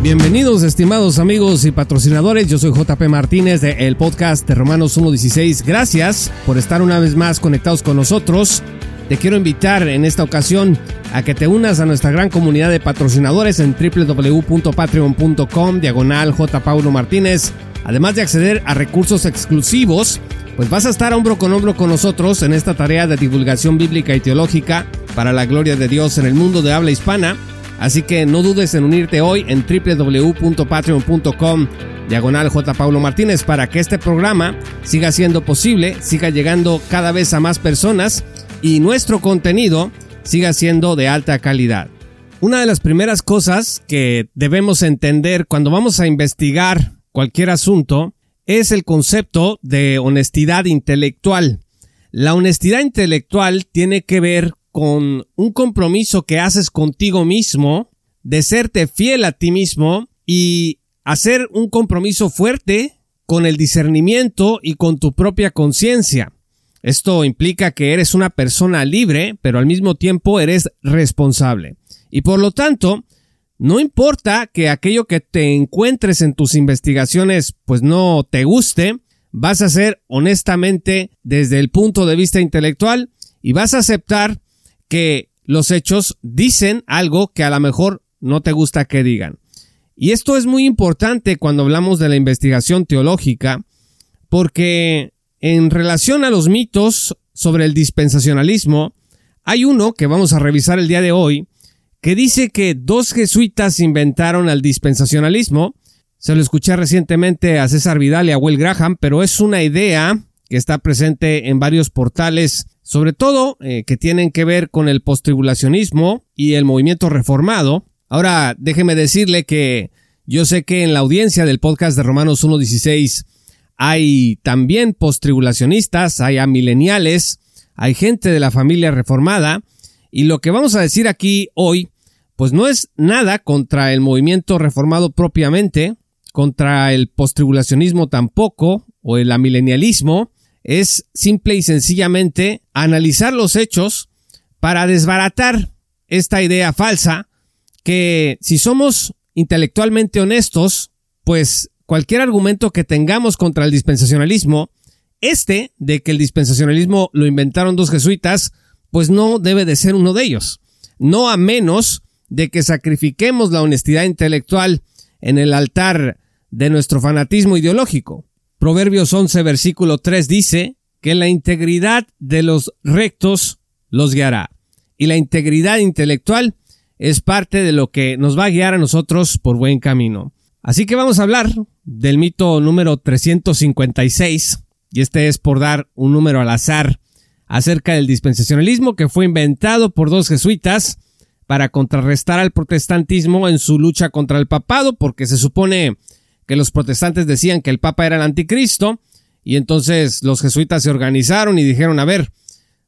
Bienvenidos estimados amigos y patrocinadores, yo soy JP Martínez de el podcast de Romanos 1.16. Gracias por estar una vez más conectados con nosotros. Te quiero invitar en esta ocasión a que te unas a nuestra gran comunidad de patrocinadores en www.patreon.com diagonal. Paulo Martínez. Además de acceder a recursos exclusivos, pues vas a estar hombro con hombro con nosotros en esta tarea de divulgación bíblica y teológica para la gloria de Dios en el mundo de habla hispana Así que no dudes en unirte hoy en www.patreon.com diagonal J. Paulo Martínez para que este programa siga siendo posible, siga llegando cada vez a más personas y nuestro contenido siga siendo de alta calidad. Una de las primeras cosas que debemos entender cuando vamos a investigar cualquier asunto es el concepto de honestidad intelectual. La honestidad intelectual tiene que ver con un compromiso que haces contigo mismo, de serte fiel a ti mismo y hacer un compromiso fuerte con el discernimiento y con tu propia conciencia. Esto implica que eres una persona libre, pero al mismo tiempo eres responsable. Y por lo tanto, no importa que aquello que te encuentres en tus investigaciones pues no te guste, vas a ser honestamente desde el punto de vista intelectual y vas a aceptar que los hechos dicen algo que a lo mejor no te gusta que digan. Y esto es muy importante cuando hablamos de la investigación teológica, porque en relación a los mitos sobre el dispensacionalismo, hay uno que vamos a revisar el día de hoy, que dice que dos jesuitas inventaron el dispensacionalismo. Se lo escuché recientemente a César Vidal y a Will Graham, pero es una idea que está presente en varios portales sobre todo eh, que tienen que ver con el postribulacionismo y el movimiento reformado. Ahora, déjeme decirle que yo sé que en la audiencia del podcast de Romanos 1.16 hay también postribulacionistas, hay amileniales, hay gente de la familia reformada, y lo que vamos a decir aquí hoy, pues no es nada contra el movimiento reformado propiamente, contra el postribulacionismo tampoco, o el amilenialismo, es simple y sencillamente analizar los hechos para desbaratar esta idea falsa que si somos intelectualmente honestos, pues cualquier argumento que tengamos contra el dispensacionalismo, este de que el dispensacionalismo lo inventaron dos jesuitas, pues no debe de ser uno de ellos. No a menos de que sacrifiquemos la honestidad intelectual en el altar de nuestro fanatismo ideológico. Proverbios 11, versículo 3 dice que la integridad de los rectos los guiará. Y la integridad intelectual es parte de lo que nos va a guiar a nosotros por buen camino. Así que vamos a hablar del mito número 356, y este es por dar un número al azar acerca del dispensacionalismo que fue inventado por dos jesuitas para contrarrestar al protestantismo en su lucha contra el papado, porque se supone que los protestantes decían que el Papa era el anticristo, y entonces los jesuitas se organizaron y dijeron, a ver,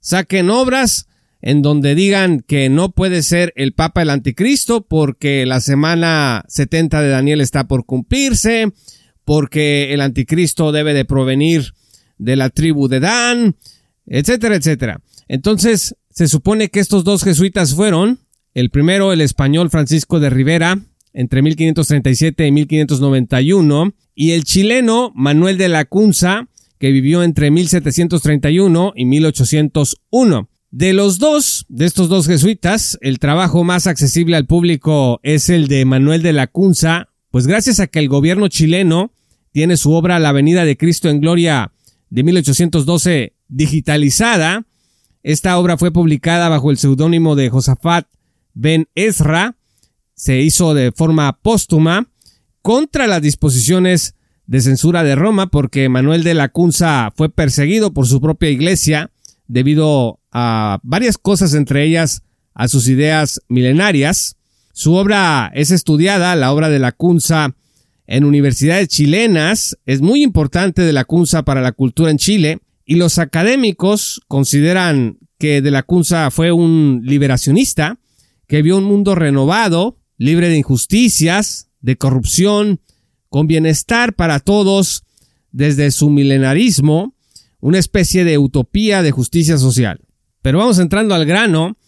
saquen obras en donde digan que no puede ser el Papa el anticristo porque la semana 70 de Daniel está por cumplirse, porque el anticristo debe de provenir de la tribu de Dan, etcétera, etcétera. Entonces, se supone que estos dos jesuitas fueron, el primero el español Francisco de Rivera, entre 1537 y 1591, y el chileno Manuel de la Cunza, que vivió entre 1731 y 1801. De los dos, de estos dos jesuitas, el trabajo más accesible al público es el de Manuel de la Cunza, pues gracias a que el gobierno chileno tiene su obra La Avenida de Cristo en Gloria de 1812 digitalizada, esta obra fue publicada bajo el seudónimo de Josafat Ben Ezra, se hizo de forma póstuma contra las disposiciones de censura de Roma porque Manuel de la Cunza fue perseguido por su propia iglesia debido a varias cosas, entre ellas a sus ideas milenarias. Su obra es estudiada, la obra de la Cunza, en universidades chilenas, es muy importante de la Cunza para la cultura en Chile, y los académicos consideran que de la Cunza fue un liberacionista que vio un mundo renovado, libre de injusticias, de corrupción, con bienestar para todos desde su milenarismo, una especie de utopía de justicia social. Pero vamos entrando al grano,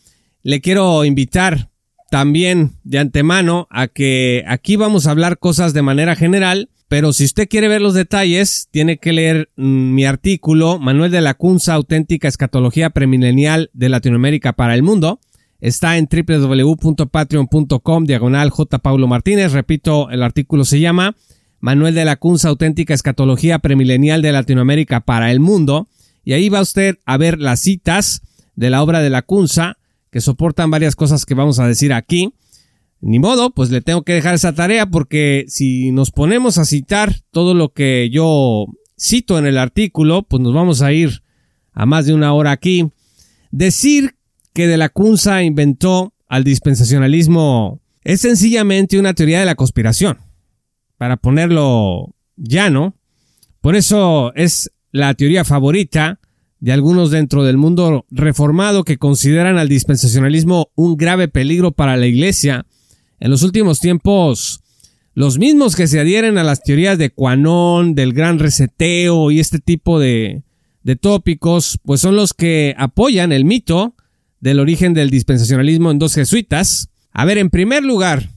le quiero invitar también de antemano a que aquí vamos a hablar cosas de manera general, pero si usted quiere ver los detalles, tiene que leer mm, mi artículo, Manuel de la Cunza, auténtica escatología premilenial de Latinoamérica para el mundo. Está en www.patreon.com diagonal J. Paulo Martínez. Repito, el artículo se llama Manuel de la Cunza, auténtica escatología premilenial de Latinoamérica para el mundo. Y ahí va usted a ver las citas de la obra de la Cunza que soportan varias cosas que vamos a decir aquí. Ni modo, pues le tengo que dejar esa tarea porque si nos ponemos a citar todo lo que yo cito en el artículo, pues nos vamos a ir a más de una hora aquí. Decir que de la Cunza inventó al dispensacionalismo es sencillamente una teoría de la conspiración. Para ponerlo llano, por eso es la teoría favorita de algunos dentro del mundo reformado que consideran al dispensacionalismo un grave peligro para la Iglesia. En los últimos tiempos, los mismos que se adhieren a las teorías de Quanon, del gran reseteo y este tipo de, de tópicos, pues son los que apoyan el mito del origen del dispensacionalismo en dos jesuitas. A ver, en primer lugar,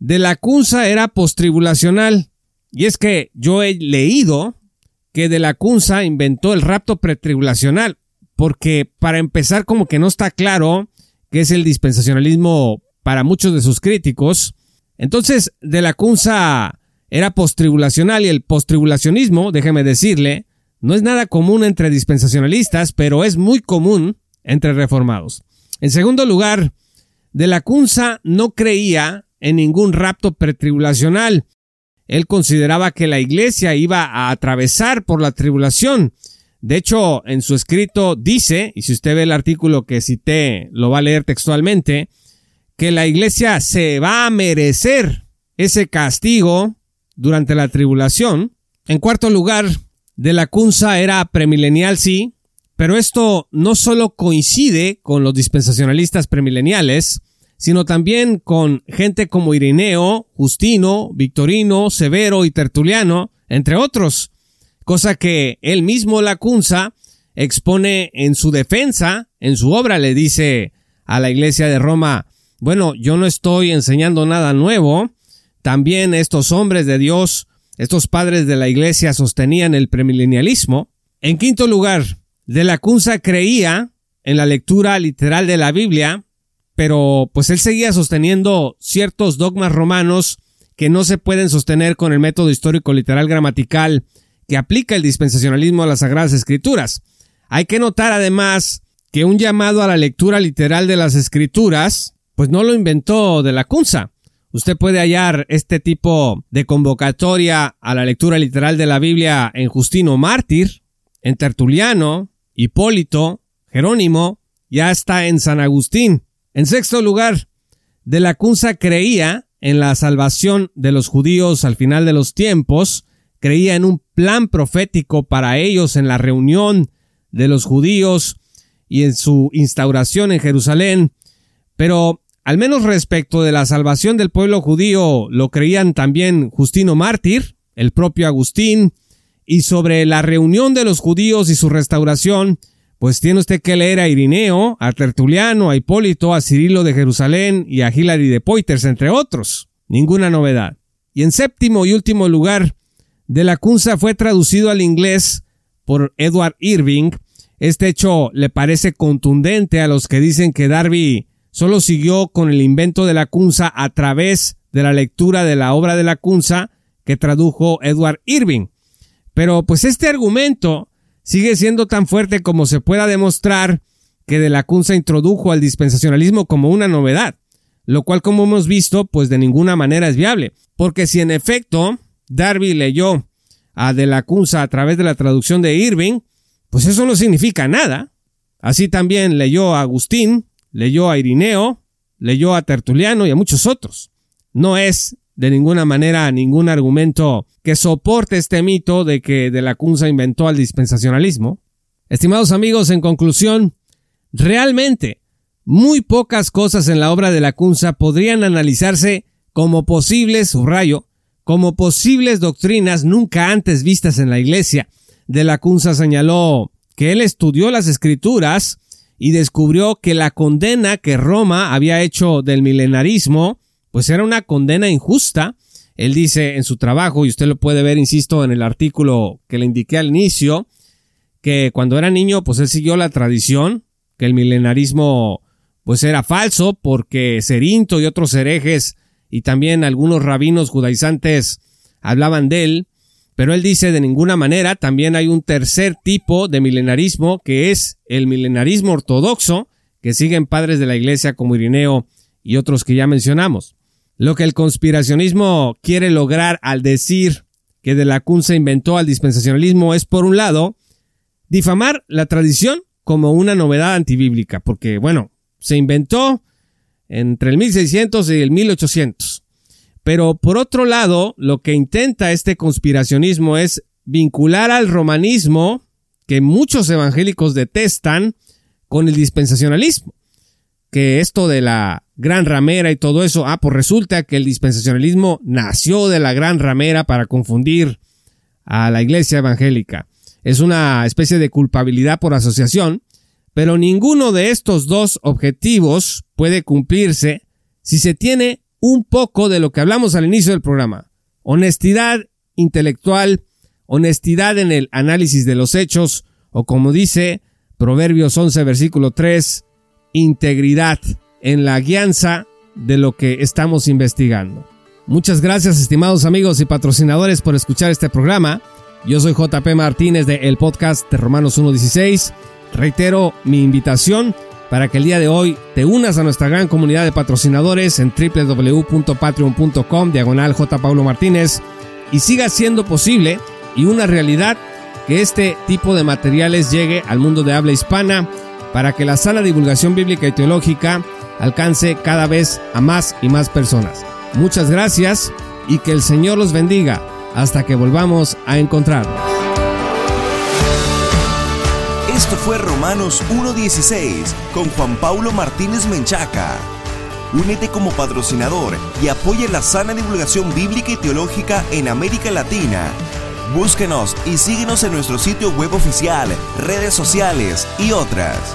de la Cunza era postribulacional. Y es que yo he leído que de la Cunza inventó el rapto pretribulacional, porque para empezar como que no está claro qué es el dispensacionalismo para muchos de sus críticos. Entonces, de la Cunza era postribulacional y el postribulacionismo, déjeme decirle, no es nada común entre dispensacionalistas, pero es muy común entre reformados. En segundo lugar, de la Cunza no creía en ningún rapto pretribulacional, él consideraba que la iglesia iba a atravesar por la tribulación. De hecho, en su escrito dice, y si usted ve el artículo que cité, lo va a leer textualmente, que la iglesia se va a merecer ese castigo durante la tribulación. En cuarto lugar, de la Cunza era premilenial, sí, pero esto no solo coincide con los dispensacionalistas premileniales, sino también con gente como Irineo, Justino, Victorino, Severo y Tertuliano, entre otros, cosa que él mismo Lacunza expone en su defensa, en su obra le dice a la iglesia de Roma, bueno, yo no estoy enseñando nada nuevo, también estos hombres de Dios, estos padres de la iglesia sostenían el premilenialismo. En quinto lugar, de Lacunza creía en la lectura literal de la Biblia, pero pues él seguía sosteniendo ciertos dogmas romanos que no se pueden sostener con el método histórico literal gramatical que aplica el dispensacionalismo a las Sagradas Escrituras. Hay que notar además que un llamado a la lectura literal de las Escrituras, pues no lo inventó de la Cunza. Usted puede hallar este tipo de convocatoria a la lectura literal de la Biblia en Justino Mártir, en Tertuliano, Hipólito, Jerónimo, ya está en San Agustín. En sexto lugar, de la Cunza creía en la salvación de los judíos al final de los tiempos, creía en un plan profético para ellos en la reunión de los judíos y en su instauración en Jerusalén, pero al menos respecto de la salvación del pueblo judío lo creían también Justino Mártir, el propio Agustín, y sobre la reunión de los judíos y su restauración, pues tiene usted que leer a Irineo, a Tertuliano, a Hipólito, a Cirilo de Jerusalén y a Hilary de Poiters, entre otros. Ninguna novedad. Y en séptimo y último lugar, de la Cunza fue traducido al inglés por Edward Irving. Este hecho le parece contundente a los que dicen que Darby solo siguió con el invento de la Cunza a través de la lectura de la obra de la Cunza que tradujo Edward Irving. Pero pues este argumento sigue siendo tan fuerte como se pueda demostrar que de la Cunza introdujo al dispensacionalismo como una novedad, lo cual como hemos visto pues de ninguna manera es viable, porque si en efecto Darby leyó a de la Cunza a través de la traducción de Irving, pues eso no significa nada. Así también leyó a Agustín, leyó a Irineo, leyó a Tertuliano y a muchos otros. No es de ninguna manera ningún argumento que soporte este mito de que de la Cunza inventó al dispensacionalismo. Estimados amigos, en conclusión, realmente muy pocas cosas en la obra de la Cunza podrían analizarse como posibles, subrayo, como posibles doctrinas nunca antes vistas en la iglesia. De la Cunza señaló que él estudió las escrituras y descubrió que la condena que Roma había hecho del milenarismo, pues era una condena injusta. Él dice en su trabajo, y usted lo puede ver, insisto, en el artículo que le indiqué al inicio, que cuando era niño, pues él siguió la tradición, que el milenarismo pues era falso, porque Cerinto y otros herejes y también algunos rabinos judaizantes hablaban de él, pero él dice de ninguna manera, también hay un tercer tipo de milenarismo que es el milenarismo ortodoxo, que siguen padres de la iglesia como Irineo y otros que ya mencionamos. Lo que el conspiracionismo quiere lograr al decir que de la Kun se inventó al dispensacionalismo es, por un lado, difamar la tradición como una novedad antibíblica, porque, bueno, se inventó entre el 1600 y el 1800. Pero por otro lado, lo que intenta este conspiracionismo es vincular al romanismo, que muchos evangélicos detestan, con el dispensacionalismo. Que esto de la gran ramera y todo eso, ah, pues resulta que el dispensacionalismo nació de la gran ramera para confundir a la iglesia evangélica. Es una especie de culpabilidad por asociación, pero ninguno de estos dos objetivos puede cumplirse si se tiene un poco de lo que hablamos al inicio del programa. Honestidad intelectual, honestidad en el análisis de los hechos, o como dice Proverbios 11, versículo 3, integridad en la guianza de lo que estamos investigando. Muchas gracias estimados amigos y patrocinadores por escuchar este programa. Yo soy JP Martínez de el podcast de Romanos 1.16. Reitero mi invitación para que el día de hoy te unas a nuestra gran comunidad de patrocinadores en www.patreon.com diagonal J. Martínez y siga siendo posible y una realidad que este tipo de materiales llegue al mundo de habla hispana para que la sana divulgación bíblica y teológica alcance cada vez a más y más personas. Muchas gracias y que el Señor los bendiga hasta que volvamos a encontrarnos. Esto fue Romanos 1.16 con Juan Paulo Martínez Menchaca. Únete como patrocinador y apoya la sana divulgación bíblica y teológica en América Latina. Búsquenos y síguenos en nuestro sitio web oficial, redes sociales y otras.